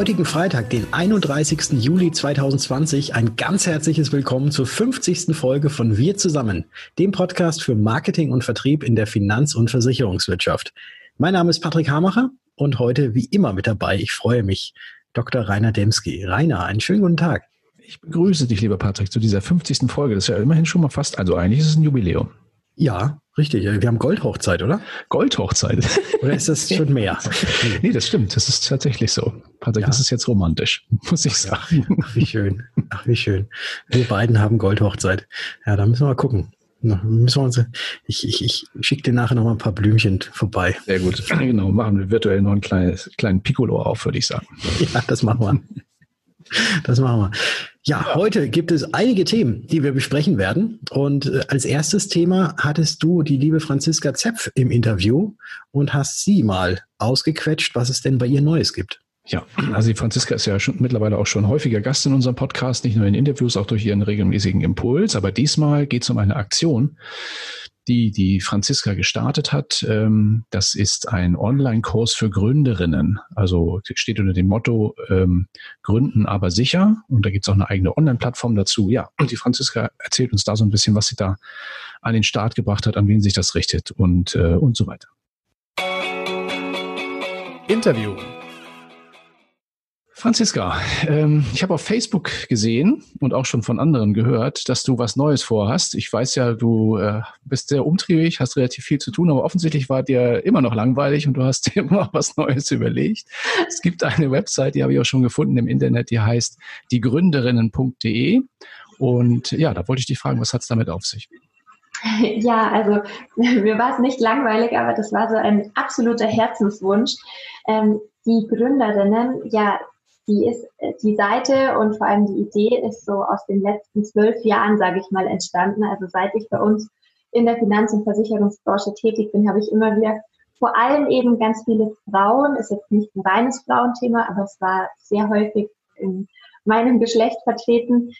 Heutigen Freitag, den 31. Juli 2020, ein ganz herzliches Willkommen zur 50. Folge von Wir zusammen, dem Podcast für Marketing und Vertrieb in der Finanz- und Versicherungswirtschaft. Mein Name ist Patrick Hamacher und heute wie immer mit dabei, ich freue mich, Dr. Rainer Demski. Rainer, einen schönen guten Tag. Ich begrüße dich, lieber Patrick, zu dieser 50. Folge. Das ist ja immerhin schon mal fast, also eigentlich ist es ein Jubiläum. Ja, richtig. Wir haben Goldhochzeit, oder? Goldhochzeit. Oder ist das schon mehr? nee, das stimmt. Das ist tatsächlich so. Patrick, ja. das ist jetzt romantisch, muss ich sagen. Ach, wie schön. Ach, wie schön. Wir beiden haben Goldhochzeit. Ja, da müssen wir mal gucken. müssen wir uns, ich ich, ich schicke dir nachher noch mal ein paar Blümchen vorbei. Sehr gut. Genau, machen wir virtuell noch einen kleinen, kleinen Piccolo auf, würde ich sagen. Ja, das machen wir. Das machen wir. Ja, heute gibt es einige Themen, die wir besprechen werden. Und äh, als erstes Thema hattest du die liebe Franziska Zepf im Interview und hast sie mal ausgequetscht, was es denn bei ihr Neues gibt. Ja, also die Franziska ist ja schon mittlerweile auch schon häufiger Gast in unserem Podcast, nicht nur in Interviews, auch durch ihren regelmäßigen Impuls. Aber diesmal geht es um eine Aktion, die die Franziska gestartet hat. Ähm, das ist ein Online-Kurs für Gründerinnen. Also steht unter dem Motto ähm, Gründen aber sicher. Und da gibt es auch eine eigene Online-Plattform dazu. Ja, und die Franziska erzählt uns da so ein bisschen, was sie da an den Start gebracht hat, an wen sich das richtet und, äh, und so weiter. Interview. Franziska, ähm, ich habe auf Facebook gesehen und auch schon von anderen gehört, dass du was Neues vorhast. Ich weiß ja, du äh, bist sehr umtriebig, hast relativ viel zu tun, aber offensichtlich war dir immer noch langweilig und du hast dir immer was Neues überlegt. Es gibt eine Website, die habe ich auch schon gefunden im Internet, die heißt diegründerinnen.de. Und ja, da wollte ich dich fragen, was hat es damit auf sich? Ja, also mir war es nicht langweilig, aber das war so ein absoluter Herzenswunsch. Ähm, die Gründerinnen, ja, die ist äh, die Seite und vor allem die Idee ist so aus den letzten zwölf Jahren, sage ich mal, entstanden. Also seit ich bei uns in der Finanz- und Versicherungsbranche tätig bin, habe ich immer wieder vor allem eben ganz viele Frauen, ist jetzt nicht ein reines Frauenthema, aber es war sehr häufig in meinem Geschlecht vertreten,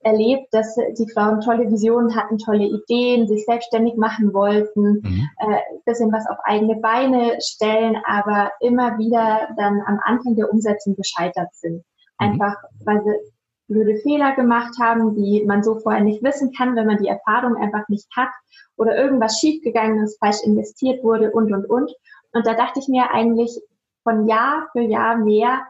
erlebt, dass die Frauen tolle Visionen hatten, tolle Ideen, sich selbstständig machen wollten, mhm. äh, bisschen was auf eigene Beine stellen, aber immer wieder dann am Anfang der Umsetzung gescheitert sind. Mhm. Einfach, weil sie blöde Fehler gemacht haben, die man so vorher nicht wissen kann, wenn man die Erfahrung einfach nicht hat oder irgendwas schiefgegangen ist, falsch investiert wurde und, und, und. Und da dachte ich mir eigentlich von Jahr für Jahr mehr,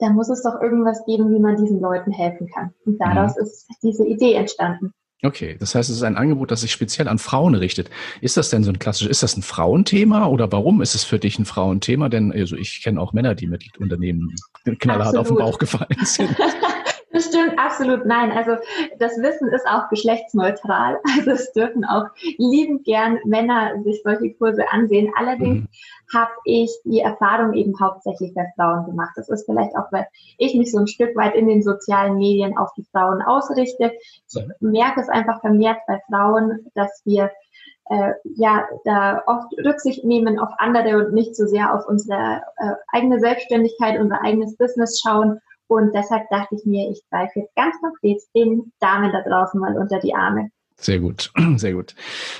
da muss es doch irgendwas geben, wie man diesen Leuten helfen kann. Und daraus mhm. ist diese Idee entstanden. Okay, das heißt, es ist ein Angebot, das sich speziell an Frauen richtet. Ist das denn so ein klassisches, ist das ein Frauenthema oder warum ist es für dich ein Frauenthema? Denn also ich kenne auch Männer, die mit Unternehmen knallhart Absolut. auf den Bauch gefallen sind. Das stimmt absolut nein. Also das Wissen ist auch geschlechtsneutral. Also es dürfen auch liebend gern Männer sich solche Kurse ansehen. Allerdings mhm. habe ich die Erfahrung eben hauptsächlich bei Frauen gemacht. Das ist vielleicht auch, weil ich mich so ein Stück weit in den sozialen Medien auf die Frauen ausrichte. Ich merke es einfach vermehrt bei Frauen, dass wir äh, ja da oft Rücksicht nehmen auf andere und nicht so sehr auf unsere äh, eigene Selbstständigkeit, unser eigenes Business schauen und deshalb dachte ich mir, ich greife jetzt ganz konkret den Damen da draußen mal unter die Arme. Sehr gut, sehr gut.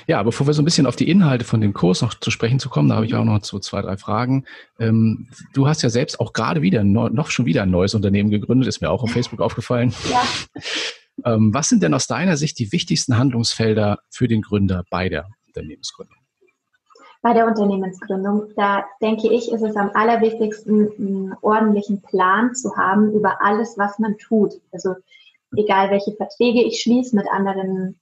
Ja, bevor wir so ein bisschen auf die Inhalte von dem Kurs noch zu sprechen zu kommen, da habe ich auch noch so zwei, drei Fragen. Ähm, du hast ja selbst auch gerade wieder, noch schon wieder ein neues Unternehmen gegründet, ist mir auch auf Facebook aufgefallen. Ja. Ähm, was sind denn aus deiner Sicht die wichtigsten Handlungsfelder für den Gründer bei der Unternehmensgründung? Bei der Unternehmensgründung. Da denke ich, ist es am allerwichtigsten, einen ordentlichen Plan zu haben über alles, was man tut. Also egal, welche Verträge ich schließe mit anderen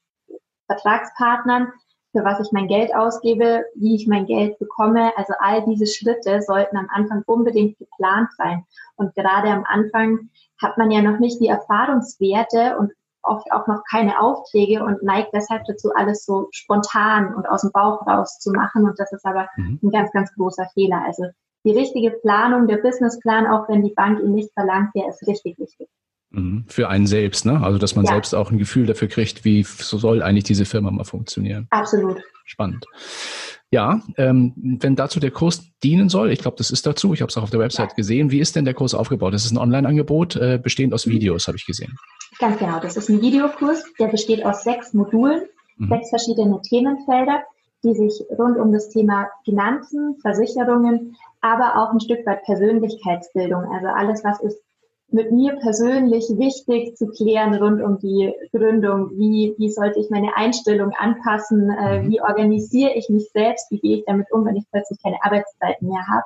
Vertragspartnern, für was ich mein Geld ausgebe, wie ich mein Geld bekomme. Also all diese Schritte sollten am Anfang unbedingt geplant sein. Und gerade am Anfang hat man ja noch nicht die Erfahrungswerte und oft auch noch keine Aufträge und neigt deshalb dazu, alles so spontan und aus dem Bauch raus zu machen. Und das ist aber mhm. ein ganz, ganz großer Fehler. Also die richtige Planung, der Businessplan, auch wenn die Bank ihn nicht verlangt, der ist richtig wichtig. Mhm. Für einen selbst, ne? Also dass man ja. selbst auch ein Gefühl dafür kriegt, wie so soll eigentlich diese Firma mal funktionieren. Absolut. Spannend. Ja, ähm, wenn dazu der Kurs dienen soll, ich glaube, das ist dazu, ich habe es auch auf der Website ja. gesehen. Wie ist denn der Kurs aufgebaut? Das ist ein Online-Angebot, äh, bestehend aus Videos, habe ich gesehen. Ganz genau, das ist ein Videokurs, der besteht aus sechs Modulen, mhm. sechs verschiedene Themenfelder. die sich rund um das Thema Finanzen, Versicherungen, aber auch ein Stück weit Persönlichkeitsbildung, also alles, was ist mit mir persönlich wichtig zu klären rund um die Gründung. Wie, wie sollte ich meine Einstellung anpassen? Äh, mhm. wie organisiere ich mich selbst? Wie gehe ich damit um, wenn ich plötzlich keine Arbeitszeiten mehr habe?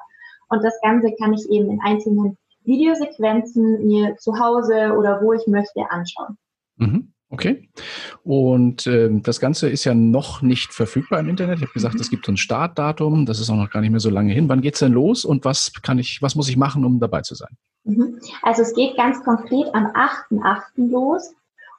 Und das Ganze kann ich eben in einzelnen Videosequenzen mir zu Hause oder wo ich möchte anschauen. Mhm. Okay. Und äh, das Ganze ist ja noch nicht verfügbar im Internet. Ich habe gesagt, es gibt so ein Startdatum, das ist auch noch gar nicht mehr so lange hin. Wann geht's denn los und was kann ich, was muss ich machen, um dabei zu sein? Mhm. Also es geht ganz konkret am 8.8. los.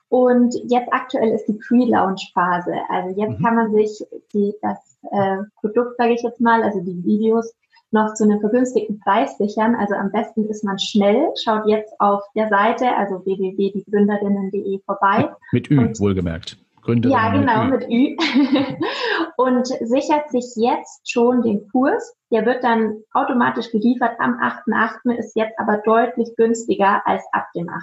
Und jetzt aktuell ist die Pre-Launch-Phase. Also jetzt mhm. kann man sich die, das äh, Produkt, sage ich jetzt mal, also die Videos noch zu einem vergünstigten Preis sichern. Also am besten ist man schnell, schaut jetzt auf der Seite, also www.diegründerinnen.de vorbei. Mit Ü, und, wohlgemerkt. Gründerinnen ja, genau, mit Ü. Mit Ü. und sichert sich jetzt schon den Kurs. Der wird dann automatisch geliefert am 8.8., ist jetzt aber deutlich günstiger als ab dem 8.8.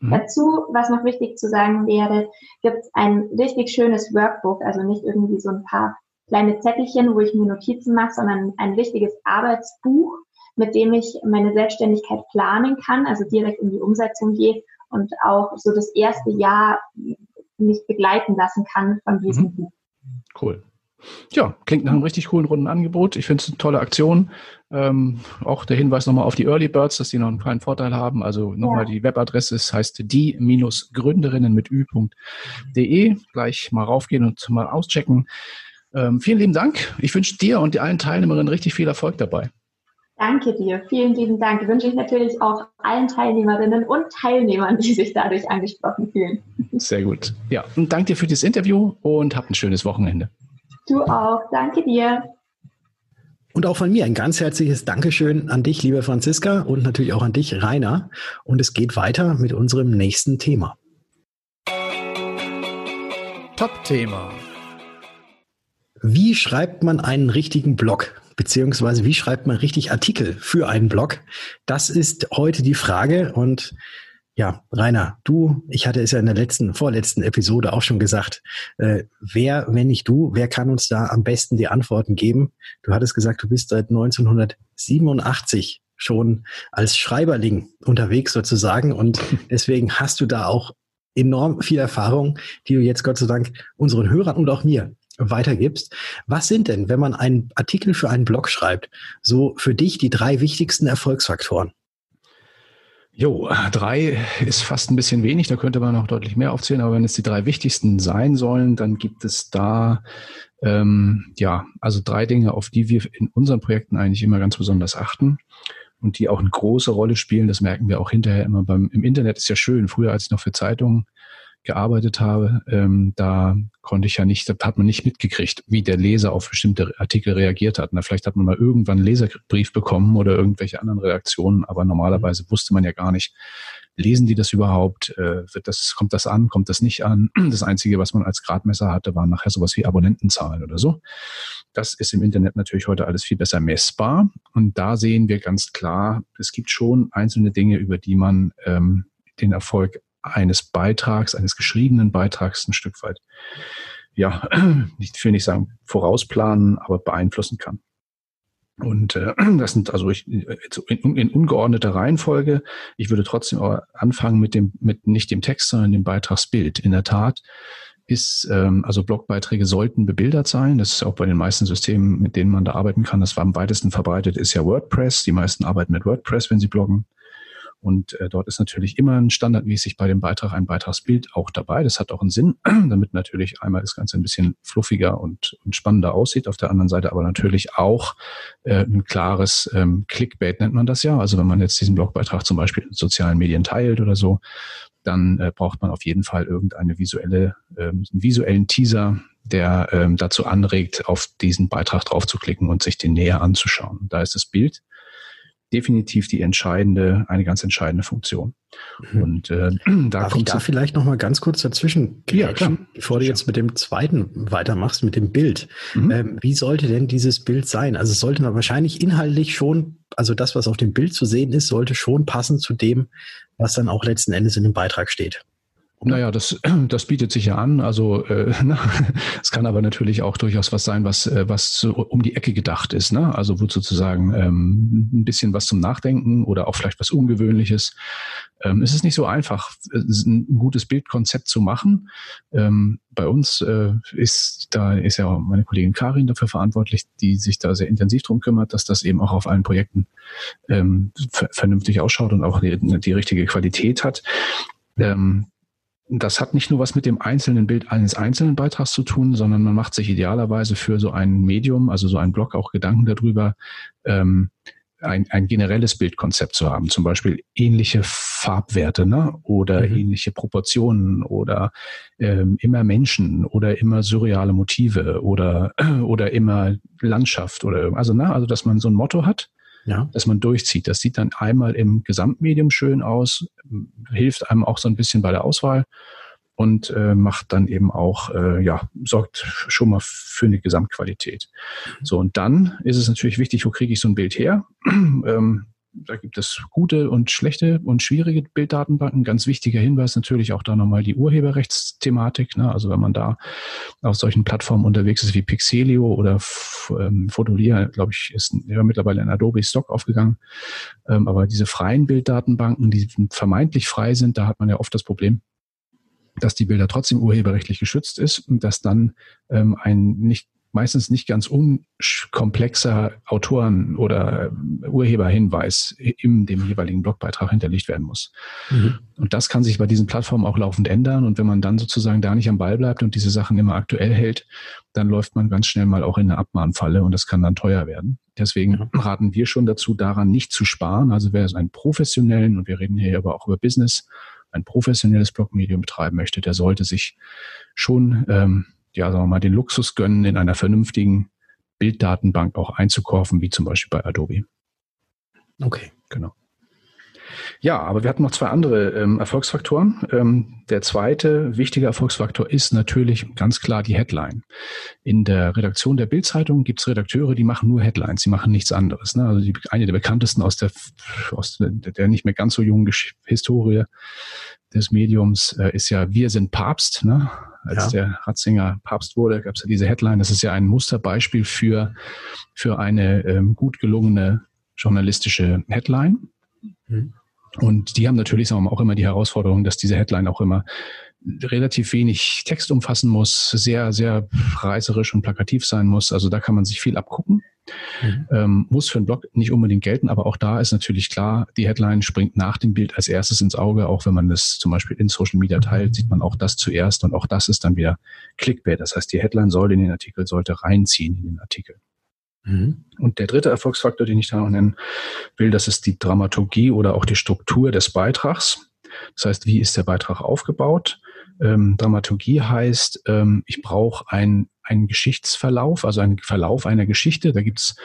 Mhm. Dazu, was noch wichtig zu sagen wäre, gibt es ein richtig schönes Workbook, also nicht irgendwie so ein paar kleine Zettelchen, wo ich mir Notizen mache, sondern ein richtiges Arbeitsbuch, mit dem ich meine Selbstständigkeit planen kann, also direkt in die Umsetzung gehe und auch so das erste Jahr mich begleiten lassen kann von diesem mhm. Buch. Cool. Ja, klingt nach einem richtig coolen runden Angebot. Ich finde es eine tolle Aktion. Ähm, auch der Hinweis nochmal auf die Early Birds, dass die noch einen kleinen Vorteil haben. Also nochmal ja. die Webadresse ist, heißt die-gründerinnen mit ü.de. Gleich mal raufgehen und mal auschecken. Ähm, vielen lieben Dank. Ich wünsche dir und allen Teilnehmerinnen richtig viel Erfolg dabei. Danke dir. Vielen lieben Dank. Wünsche ich natürlich auch allen Teilnehmerinnen und Teilnehmern, die sich dadurch angesprochen fühlen. Sehr gut. Ja, und danke dir für dieses Interview und habt ein schönes Wochenende. Du auch. Danke dir. Und auch von mir ein ganz herzliches Dankeschön an dich, liebe Franziska, und natürlich auch an dich, Rainer. Und es geht weiter mit unserem nächsten Thema. Top-Thema. Wie schreibt man einen richtigen Blog? Beziehungsweise wie schreibt man richtig Artikel für einen Blog? Das ist heute die Frage. Und ja, Rainer, du, ich hatte es ja in der letzten, vorletzten Episode auch schon gesagt, äh, wer, wenn nicht du, wer kann uns da am besten die Antworten geben? Du hattest gesagt, du bist seit 1987 schon als Schreiberling unterwegs sozusagen und deswegen hast du da auch enorm viel Erfahrung, die du jetzt Gott sei Dank unseren Hörern und auch mir weitergibst. Was sind denn, wenn man einen Artikel für einen Blog schreibt, so für dich die drei wichtigsten Erfolgsfaktoren? Jo, drei ist fast ein bisschen wenig, da könnte man noch deutlich mehr aufzählen, aber wenn es die drei wichtigsten sein sollen, dann gibt es da ähm, ja, also drei Dinge, auf die wir in unseren Projekten eigentlich immer ganz besonders achten und die auch eine große Rolle spielen. Das merken wir auch hinterher immer beim im Internet ist ja schön. Früher, als ich noch für Zeitungen gearbeitet habe, ähm, da konnte ich ja nicht, da hat man nicht mitgekriegt, wie der Leser auf bestimmte Artikel reagiert hat. Na, vielleicht hat man mal irgendwann einen Leserbrief bekommen oder irgendwelche anderen Reaktionen, aber normalerweise wusste man ja gar nicht, lesen die das überhaupt? Äh, wird das, kommt das an, kommt das nicht an? Das Einzige, was man als Gradmesser hatte, waren nachher sowas wie Abonnentenzahlen oder so. Das ist im Internet natürlich heute alles viel besser messbar. Und da sehen wir ganz klar, es gibt schon einzelne Dinge, über die man ähm, den Erfolg eines Beitrags, eines geschriebenen Beitrags ein Stück weit, ja, ich will nicht sagen vorausplanen, aber beeinflussen kann. Und äh, das sind also ich, in, in ungeordneter Reihenfolge. Ich würde trotzdem aber anfangen mit dem, mit nicht dem Text, sondern dem Beitragsbild. In der Tat ist, ähm, also Blogbeiträge sollten bebildert sein. Das ist auch bei den meisten Systemen, mit denen man da arbeiten kann. Das war am weitesten verbreitet, ist ja WordPress. Die meisten arbeiten mit WordPress, wenn sie bloggen. Und äh, dort ist natürlich immer ein standardmäßig bei dem Beitrag ein Beitragsbild auch dabei. Das hat auch einen Sinn, damit natürlich einmal das Ganze ein bisschen fluffiger und, und spannender aussieht. Auf der anderen Seite aber natürlich auch äh, ein klares ähm, Clickbait nennt man das ja. Also wenn man jetzt diesen Blogbeitrag zum Beispiel in sozialen Medien teilt oder so, dann äh, braucht man auf jeden Fall irgendeine visuelle, äh, einen visuellen Teaser, der ähm, dazu anregt, auf diesen Beitrag draufzuklicken und sich den näher anzuschauen. Da ist das Bild definitiv die entscheidende, eine ganz entscheidende Funktion. Mhm. Und äh, da Darf kommt ich da vielleicht noch mal ganz kurz dazwischen, ja, klar. bevor du jetzt mit dem zweiten weitermachst, mit dem Bild. Mhm. Ähm, wie sollte denn dieses Bild sein? Also es sollte man wahrscheinlich inhaltlich schon, also das, was auf dem Bild zu sehen ist, sollte schon passen zu dem, was dann auch letzten Endes in dem Beitrag steht. Naja, das, das bietet sich ja an. Also äh, es kann aber natürlich auch durchaus was sein, was, äh, was so um die Ecke gedacht ist. Ne? Also wo sozusagen ähm, ein bisschen was zum Nachdenken oder auch vielleicht was Ungewöhnliches. Ähm, es ist nicht so einfach, ein gutes Bildkonzept zu machen. Ähm, bei uns äh, ist da ist ja meine Kollegin Karin dafür verantwortlich, die sich da sehr intensiv drum kümmert, dass das eben auch auf allen Projekten ähm, vernünftig ausschaut und auch die, die richtige Qualität hat. Ähm, das hat nicht nur was mit dem einzelnen Bild eines einzelnen Beitrags zu tun, sondern man macht sich idealerweise für so ein Medium, also so ein Blog auch Gedanken darüber, ähm, ein, ein generelles Bildkonzept zu haben, zum Beispiel ähnliche Farbwerte ne? oder mhm. ähnliche Proportionen oder ähm, immer Menschen oder immer surreale Motive oder, oder immer Landschaft oder also, ne? also dass man so ein Motto hat, ja. dass man durchzieht. Das sieht dann einmal im Gesamtmedium schön aus, hilft einem auch so ein bisschen bei der Auswahl und äh, macht dann eben auch, äh, ja, sorgt schon mal für eine Gesamtqualität. So, und dann ist es natürlich wichtig, wo kriege ich so ein Bild her? ähm, da gibt es gute und schlechte und schwierige Bilddatenbanken. Ganz wichtiger Hinweis natürlich auch da nochmal die Urheberrechtsthematik. Ne? Also wenn man da auf solchen Plattformen unterwegs ist wie Pixelio oder ähm, Fotolia, glaube ich, ist ja mittlerweile in Adobe Stock aufgegangen. Ähm, aber diese freien Bilddatenbanken, die vermeintlich frei sind, da hat man ja oft das Problem, dass die Bilder trotzdem urheberrechtlich geschützt ist und dass dann ähm, ein nicht meistens nicht ganz unkomplexer Autoren- oder äh, Urheberhinweis in dem jeweiligen Blogbeitrag hinterlegt werden muss. Mhm. Und das kann sich bei diesen Plattformen auch laufend ändern. Und wenn man dann sozusagen da nicht am Ball bleibt und diese Sachen immer aktuell hält, dann läuft man ganz schnell mal auch in eine Abmahnfalle und das kann dann teuer werden. Deswegen ja. raten wir schon dazu, daran nicht zu sparen. Also wer es einen professionellen, und wir reden hier aber auch über Business, ein professionelles Blogmedium betreiben möchte, der sollte sich schon ähm, ja, sagen wir mal, den Luxus gönnen, in einer vernünftigen Bilddatenbank auch einzukaufen, wie zum Beispiel bei Adobe. Okay. Genau. Ja, aber wir hatten noch zwei andere ähm, Erfolgsfaktoren. Ähm, der zweite wichtige Erfolgsfaktor ist natürlich ganz klar die Headline. In der Redaktion der Bildzeitung gibt es Redakteure, die machen nur Headlines, die machen nichts anderes. Ne? Also die, eine der bekanntesten aus der, aus der nicht mehr ganz so jungen Gesch Historie des Mediums äh, ist ja Wir sind Papst. Ne? Als ja. der Ratzinger Papst wurde, gab es ja diese Headline. Das ist ja ein Musterbeispiel für, für eine ähm, gut gelungene journalistische Headline. Mhm. Und die haben natürlich sagen wir mal, auch immer die Herausforderung, dass diese Headline auch immer relativ wenig Text umfassen muss, sehr, sehr reißerisch und plakativ sein muss. Also da kann man sich viel abgucken. Mhm. Ähm, muss für einen Blog nicht unbedingt gelten, aber auch da ist natürlich klar, die Headline springt nach dem Bild als erstes ins Auge. Auch wenn man das zum Beispiel in Social Media teilt, sieht man auch das zuerst und auch das ist dann wieder Clickbait. Das heißt, die Headline soll in den Artikel, sollte reinziehen in den Artikel. Mhm. Und der dritte Erfolgsfaktor, den ich da noch nennen will, das ist die Dramaturgie oder auch die Struktur des Beitrags. Das heißt, wie ist der Beitrag aufgebaut? Ähm, Dramaturgie heißt, ähm, ich brauche ein einen Geschichtsverlauf, also einen Verlauf einer Geschichte. Da gibt's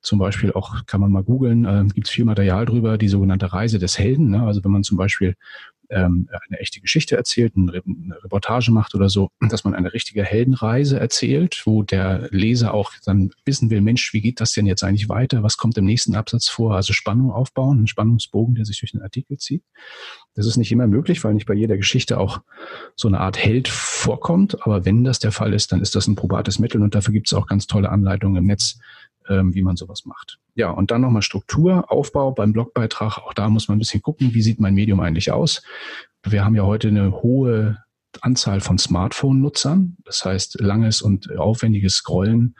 zum Beispiel auch, kann man mal googeln, äh, gibt's viel Material drüber, die sogenannte Reise des Helden. Ne? Also wenn man zum Beispiel ähm, eine echte Geschichte erzählt, eine Reportage macht oder so, dass man eine richtige Heldenreise erzählt, wo der Leser auch dann wissen will, Mensch, wie geht das denn jetzt eigentlich weiter? Was kommt im nächsten Absatz vor? Also Spannung aufbauen, ein Spannungsbogen, der sich durch den Artikel zieht. Das ist nicht immer möglich, weil nicht bei jeder Geschichte auch so eine Art Held vorkommt. Aber wenn das der Fall ist, dann ist das ein probates Mittel und dafür gibt es auch ganz tolle Anleitungen im Netz, ähm, wie man sowas macht. Ja, und dann nochmal Struktur, Aufbau beim Blogbeitrag. Auch da muss man ein bisschen gucken, wie sieht mein Medium eigentlich aus. Wir haben ja heute eine hohe Anzahl von Smartphone-Nutzern. Das heißt, langes und aufwendiges Scrollen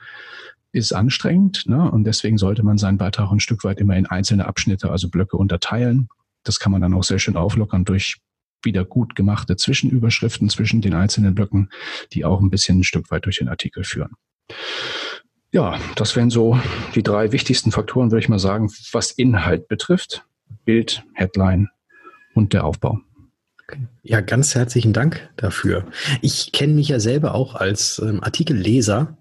ist anstrengend. Ne? Und deswegen sollte man seinen Beitrag ein Stück weit immer in einzelne Abschnitte, also Blöcke unterteilen. Das kann man dann auch sehr schön auflockern durch wieder gut gemachte Zwischenüberschriften zwischen den einzelnen Blöcken, die auch ein bisschen ein Stück weit durch den Artikel führen. Ja, das wären so die drei wichtigsten Faktoren, würde ich mal sagen, was Inhalt betrifft. Bild, Headline und der Aufbau. Ja, ganz herzlichen Dank dafür. Ich kenne mich ja selber auch als ähm, Artikelleser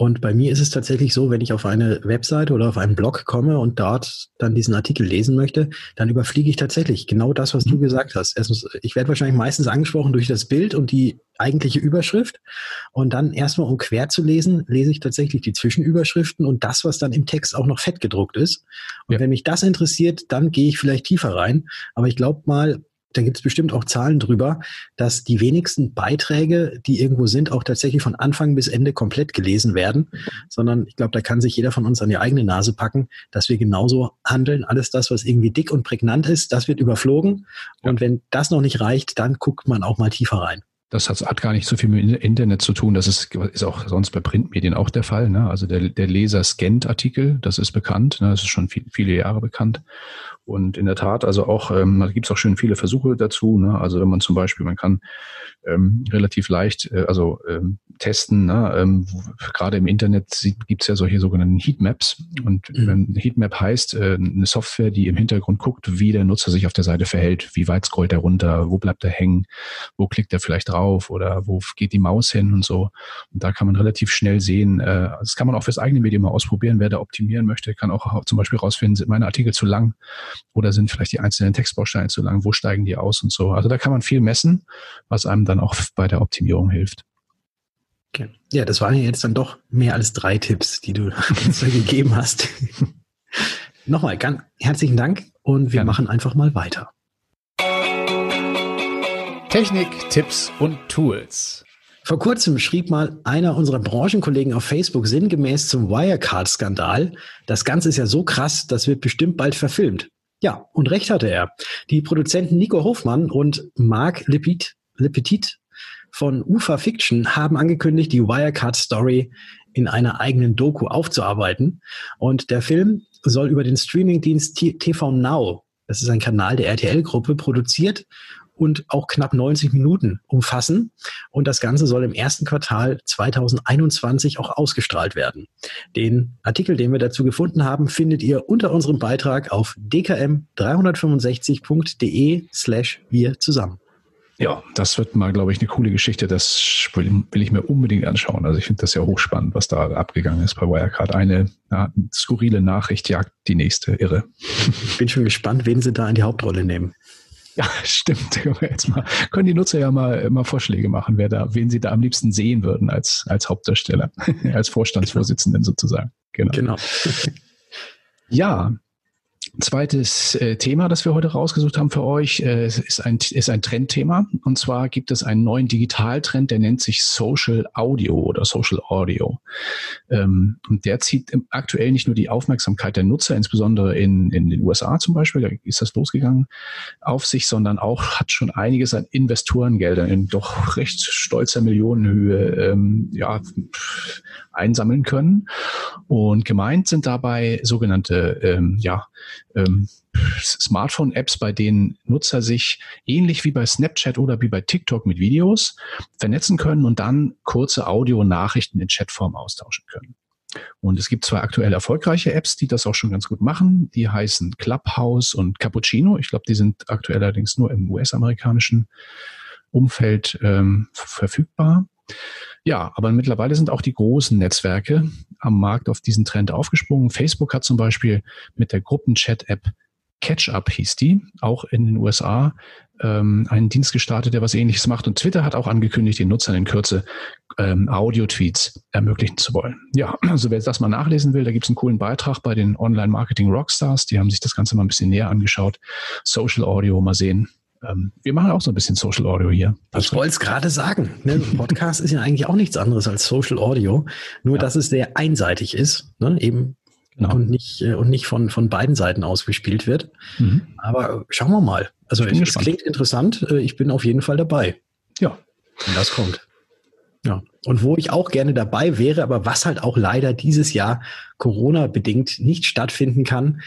und bei mir ist es tatsächlich so, wenn ich auf eine Webseite oder auf einen Blog komme und dort dann diesen Artikel lesen möchte, dann überfliege ich tatsächlich genau das, was du mhm. gesagt hast. Erstens, ich werde wahrscheinlich meistens angesprochen durch das Bild und die eigentliche Überschrift und dann erstmal um quer zu lesen, lese ich tatsächlich die Zwischenüberschriften und das, was dann im Text auch noch fett gedruckt ist. Und ja. wenn mich das interessiert, dann gehe ich vielleicht tiefer rein. Aber ich glaube mal, da gibt es bestimmt auch Zahlen drüber, dass die wenigsten Beiträge, die irgendwo sind, auch tatsächlich von Anfang bis Ende komplett gelesen werden, sondern ich glaube, da kann sich jeder von uns an die eigene Nase packen, dass wir genauso handeln. Alles das, was irgendwie dick und prägnant ist, das wird überflogen. Ja. Und wenn das noch nicht reicht, dann guckt man auch mal tiefer rein. Das hat, gar nicht so viel mit Internet zu tun. Das ist, ist auch sonst bei Printmedien auch der Fall. Ne? Also der, der Leser scannt Artikel, das ist bekannt. Ne? Das ist schon viel, viele Jahre bekannt. Und in der Tat, also auch, ähm, da gibt es auch schon viele Versuche dazu. Ne? Also wenn man zum Beispiel, man kann ähm, relativ leicht, äh, also ähm, testen. Ne? Ähm, Gerade im Internet gibt es ja solche sogenannten Heatmaps. Und mhm. Heatmap heißt, äh, eine Software, die im Hintergrund guckt, wie der Nutzer sich auf der Seite verhält, wie weit scrollt er runter, wo bleibt er hängen, wo klickt er vielleicht drauf oder wo geht die Maus hin und so. Und da kann man relativ schnell sehen, äh, das kann man auch fürs eigene Medium mal ausprobieren. Wer da optimieren möchte, kann auch zum Beispiel rausfinden, sind meine Artikel zu lang oder sind vielleicht die einzelnen Textbausteine zu lang, wo steigen die aus und so. Also da kann man viel messen, was einem dann auch bei der Optimierung hilft. Okay. Ja, das waren jetzt dann doch mehr als drei Tipps, die du uns gegeben hast. Nochmal ganz herzlichen Dank und wir Gerne. machen einfach mal weiter. Technik, Tipps und Tools. Vor kurzem schrieb mal einer unserer Branchenkollegen auf Facebook sinngemäß zum Wirecard-Skandal. Das Ganze ist ja so krass, das wird bestimmt bald verfilmt. Ja, und recht hatte er. Die Produzenten Nico Hofmann und Marc Lepitit, Lepitit von UFA Fiction haben angekündigt, die Wirecard Story in einer eigenen Doku aufzuarbeiten. Und der Film soll über den Streamingdienst TV Now, das ist ein Kanal der RTL-Gruppe, produziert und auch knapp 90 Minuten umfassen. Und das Ganze soll im ersten Quartal 2021 auch ausgestrahlt werden. Den Artikel, den wir dazu gefunden haben, findet ihr unter unserem Beitrag auf dkm365.de slash wir zusammen. Ja, das wird mal, glaube ich, eine coole Geschichte. Das will, ich mir unbedingt anschauen. Also ich finde das ja hochspannend, was da abgegangen ist bei Wirecard. Eine ja, skurrile Nachricht jagt die nächste irre. Ich bin schon gespannt, wen sie da in die Hauptrolle nehmen. Ja, stimmt. Jetzt mal, können die Nutzer ja mal, mal Vorschläge machen, wer da, wen sie da am liebsten sehen würden als, als Hauptdarsteller, als Vorstandsvorsitzenden sozusagen. Genau. genau. Ja, Zweites äh, Thema, das wir heute rausgesucht haben für euch, äh, ist, ein, ist ein Trendthema. Und zwar gibt es einen neuen Digitaltrend, der nennt sich Social Audio oder Social Audio. Ähm, und der zieht aktuell nicht nur die Aufmerksamkeit der Nutzer, insbesondere in, in den USA zum Beispiel, da ist das losgegangen, auf sich, sondern auch hat schon einiges an Investorengeldern in doch recht stolzer Millionenhöhe ähm, ja, einsammeln können. Und gemeint sind dabei sogenannte ähm, ja, ähm, Smartphone-Apps, bei denen Nutzer sich ähnlich wie bei Snapchat oder wie bei TikTok mit Videos vernetzen können und dann kurze Audio-Nachrichten in Chatform austauschen können. Und es gibt zwei aktuell erfolgreiche Apps, die das auch schon ganz gut machen. Die heißen Clubhouse und Cappuccino. Ich glaube, die sind aktuell allerdings nur im US-amerikanischen Umfeld ähm, verfügbar. Ja, aber mittlerweile sind auch die großen Netzwerke am Markt auf diesen Trend aufgesprungen. Facebook hat zum Beispiel mit der Gruppenchat-App Catch-up hieß die, auch in den USA, ähm, einen Dienst gestartet, der was ähnliches macht. Und Twitter hat auch angekündigt, den Nutzern in Kürze ähm, Audio-Tweets ermöglichen zu wollen. Ja, also wer das mal nachlesen will, da gibt es einen coolen Beitrag bei den Online-Marketing-Rockstars. Die haben sich das Ganze mal ein bisschen näher angeschaut. Social Audio, mal sehen, ähm, wir machen auch so ein bisschen Social Audio hier. Ich wollte es gerade sagen. Ne? Podcast ist ja eigentlich auch nichts anderes als Social Audio, nur ja. dass es sehr einseitig ist, ne? eben genau. und nicht äh, und nicht von von beiden Seiten aus gespielt wird. Mhm. Aber schauen wir mal. Also es, es klingt interessant. Äh, ich bin auf jeden Fall dabei. Ja, wenn das kommt. Ja. Und wo ich auch gerne dabei wäre, aber was halt auch leider dieses Jahr Corona bedingt nicht stattfinden kann,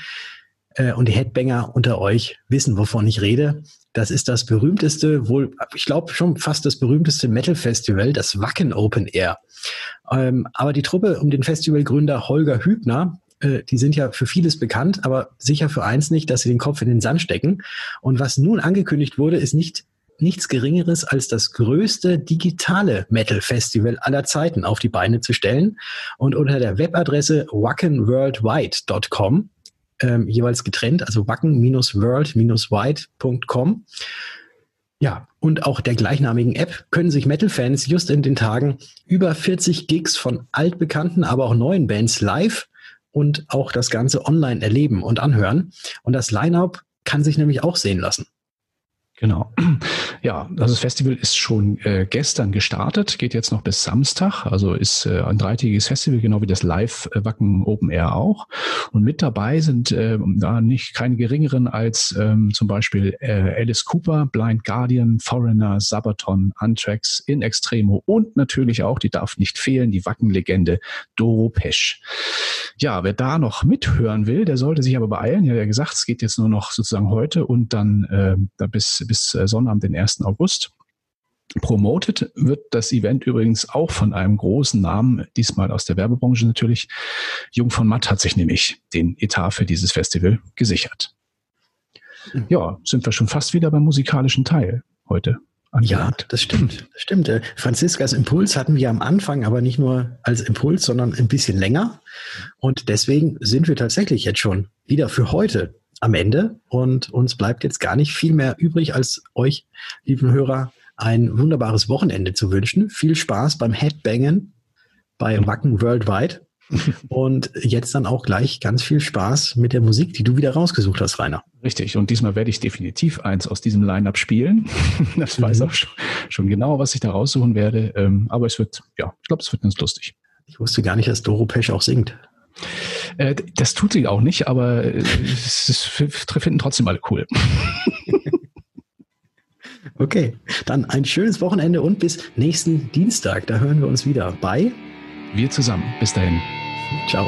äh, und die Headbanger unter euch wissen, wovon ich rede. Das ist das berühmteste, wohl, ich glaube schon fast das berühmteste Metal-Festival, das Wacken Open Air. Ähm, aber die Truppe um den Festivalgründer Holger Hübner, äh, die sind ja für vieles bekannt, aber sicher für eins nicht, dass sie den Kopf in den Sand stecken. Und was nun angekündigt wurde, ist nicht nichts Geringeres als das größte digitale Metal-Festival aller Zeiten auf die Beine zu stellen und unter der Webadresse wackenworldwide.com ähm, jeweils getrennt, also wacken-world-wide.com. Ja, und auch der gleichnamigen App können sich Metal-Fans just in den Tagen über 40 Gigs von altbekannten, aber auch neuen Bands live und auch das Ganze online erleben und anhören. Und das Line-up kann sich nämlich auch sehen lassen. Genau. Ja, also das Festival ist schon äh, gestern gestartet, geht jetzt noch bis Samstag, also ist äh, ein dreitägiges Festival, genau wie das Live-Wacken Open Air auch. Und mit dabei sind äh, da nicht keine geringeren als ähm, zum Beispiel äh, Alice Cooper, Blind Guardian, Foreigner, Sabaton, Anthrax, In Extremo und natürlich auch, die darf nicht fehlen, die Wacken-Legende Doro Pesch. Ja, wer da noch mithören will, der sollte sich aber beeilen. Ja, ja gesagt, es geht jetzt nur noch sozusagen heute und dann äh, bis, bis äh, Sonnabend, den 1. August. Promoted wird das Event übrigens auch von einem großen Namen, diesmal aus der Werbebranche natürlich. Jung von Matt hat sich nämlich den Etat für dieses Festival gesichert. Mhm. Ja, sind wir schon fast wieder beim musikalischen Teil heute. Ja, das stimmt. Das stimmt. Äh, Franziskas Impuls hatten wir am Anfang, aber nicht nur als Impuls, sondern ein bisschen länger. Und deswegen sind wir tatsächlich jetzt schon wieder für heute am Ende und uns bleibt jetzt gar nicht viel mehr übrig, als euch, lieben Hörer, ein wunderbares Wochenende zu wünschen. Viel Spaß beim Headbangen bei Wacken Worldwide und jetzt dann auch gleich ganz viel Spaß mit der Musik, die du wieder rausgesucht hast, Rainer. Richtig. Und diesmal werde ich definitiv eins aus diesem Line-Up spielen. Das mhm. weiß auch schon, schon, genau, was ich da raussuchen werde. Ähm, aber es wird, ja, ich glaube, es wird ganz lustig. Ich wusste gar nicht, dass Doro Pesch auch singt. Äh, das tut sie auch nicht, aber äh, es finden trotzdem alle cool. Okay, dann ein schönes Wochenende und bis nächsten Dienstag. Da hören wir uns wieder bei Wir zusammen. Bis dahin. Ciao.